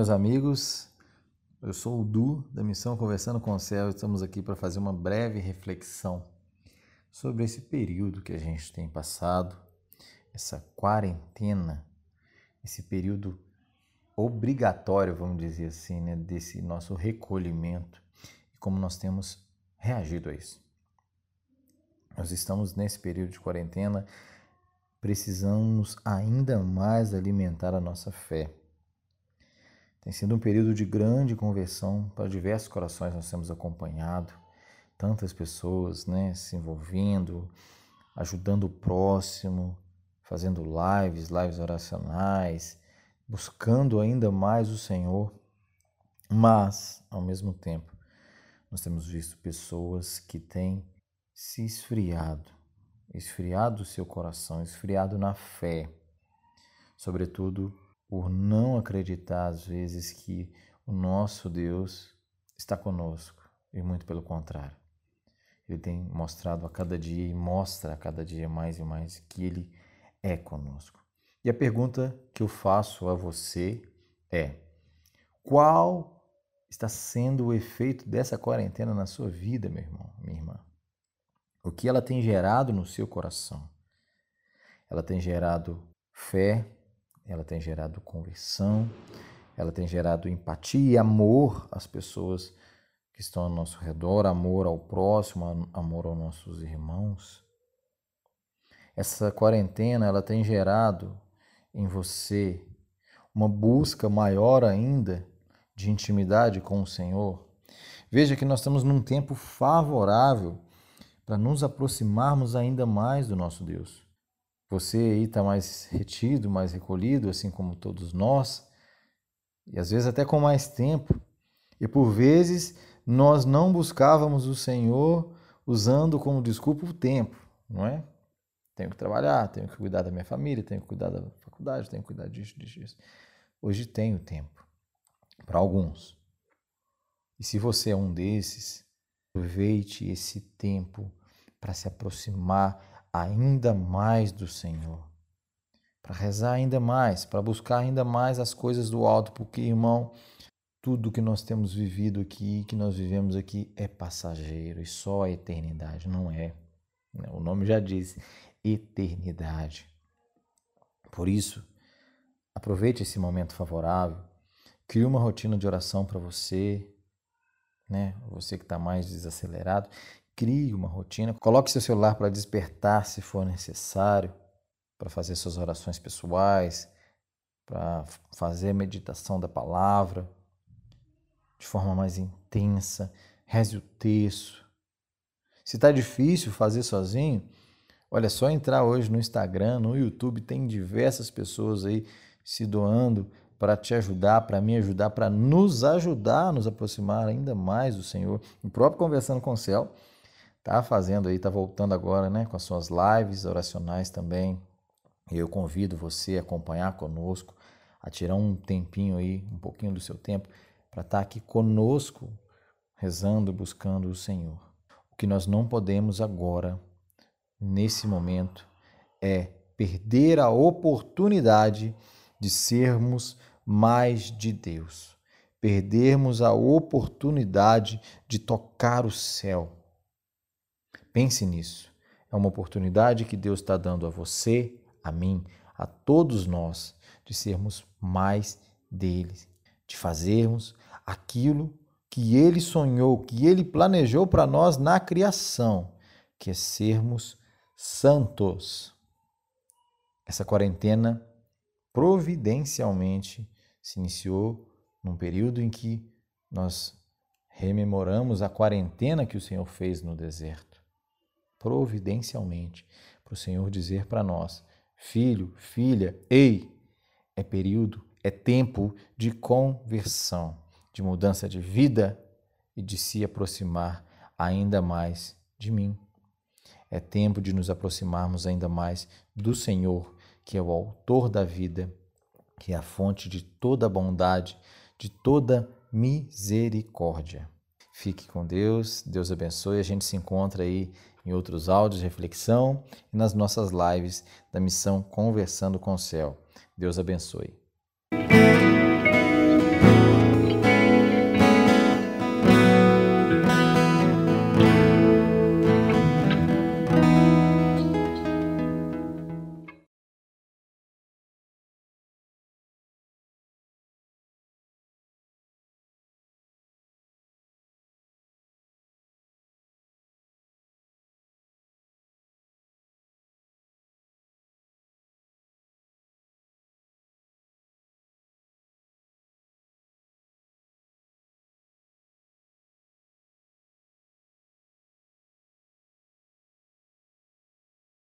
Meus amigos. Eu sou o Du, da Missão Conversando com o Céu. Estamos aqui para fazer uma breve reflexão sobre esse período que a gente tem passado, essa quarentena, esse período obrigatório, vamos dizer assim, né, desse nosso recolhimento e como nós temos reagido a isso. Nós estamos nesse período de quarentena, precisamos ainda mais alimentar a nossa fé. Tem sido um período de grande conversão para diversos corações, nós temos acompanhado tantas pessoas né, se envolvendo, ajudando o próximo, fazendo lives, lives oracionais, buscando ainda mais o Senhor. Mas, ao mesmo tempo, nós temos visto pessoas que têm se esfriado, esfriado o seu coração, esfriado na fé, sobretudo por não acreditar às vezes que o nosso Deus está conosco, e muito pelo contrário. Ele tem mostrado a cada dia e mostra a cada dia mais e mais que ele é conosco. E a pergunta que eu faço a você é: qual está sendo o efeito dessa quarentena na sua vida, meu irmão, minha irmã? O que ela tem gerado no seu coração? Ela tem gerado fé, ela tem gerado conversão, ela tem gerado empatia e amor às pessoas que estão ao nosso redor, amor ao próximo, amor aos nossos irmãos. Essa quarentena ela tem gerado em você uma busca maior ainda de intimidade com o Senhor. Veja que nós estamos num tempo favorável para nos aproximarmos ainda mais do nosso Deus. Você aí está mais retido, mais recolhido, assim como todos nós, e às vezes até com mais tempo. E por vezes nós não buscávamos o Senhor usando como desculpa o tempo, não é? Tenho que trabalhar, tenho que cuidar da minha família, tenho que cuidar da faculdade, tenho que cuidar disso, disso, disso. Hoje tenho tempo, para alguns. E se você é um desses, aproveite esse tempo para se aproximar ainda mais do Senhor, para rezar ainda mais, para buscar ainda mais as coisas do alto, porque, irmão, tudo que nós temos vivido aqui, que nós vivemos aqui, é passageiro e só a eternidade, não é. O nome já diz, eternidade. Por isso, aproveite esse momento favorável, crie uma rotina de oração para você, né? Você que está mais desacelerado, crie uma rotina, coloque seu celular para despertar se for necessário, para fazer suas orações pessoais, para fazer a meditação da palavra de forma mais intensa, reze o texto. Se está difícil fazer sozinho, olha só entrar hoje no Instagram, no YouTube, tem diversas pessoas aí se doando para te ajudar, para me ajudar, para nos ajudar a nos aproximar ainda mais do Senhor. O próprio Conversando com o Céu tá fazendo aí, tá voltando agora, né, com as suas lives oracionais também. E eu convido você a acompanhar conosco, a tirar um tempinho aí, um pouquinho do seu tempo, para estar tá aqui conosco, rezando, buscando o Senhor. O que nós não podemos agora, nesse momento, é perder a oportunidade de sermos mais de Deus, perdermos a oportunidade de tocar o céu Pense nisso. É uma oportunidade que Deus está dando a você, a mim, a todos nós, de sermos mais dele, de fazermos aquilo que ele sonhou, que ele planejou para nós na criação, que é sermos santos. Essa quarentena providencialmente se iniciou num período em que nós rememoramos a quarentena que o Senhor fez no deserto providencialmente, para o Senhor dizer para nós: filho, filha, ei, é período, é tempo de conversão, de mudança de vida e de se aproximar ainda mais de mim. É tempo de nos aproximarmos ainda mais do Senhor, que é o autor da vida, que é a fonte de toda bondade, de toda misericórdia. Fique com Deus, Deus abençoe. A gente se encontra aí em outros áudios de reflexão e nas nossas lives da missão Conversando com o Céu. Deus abençoe.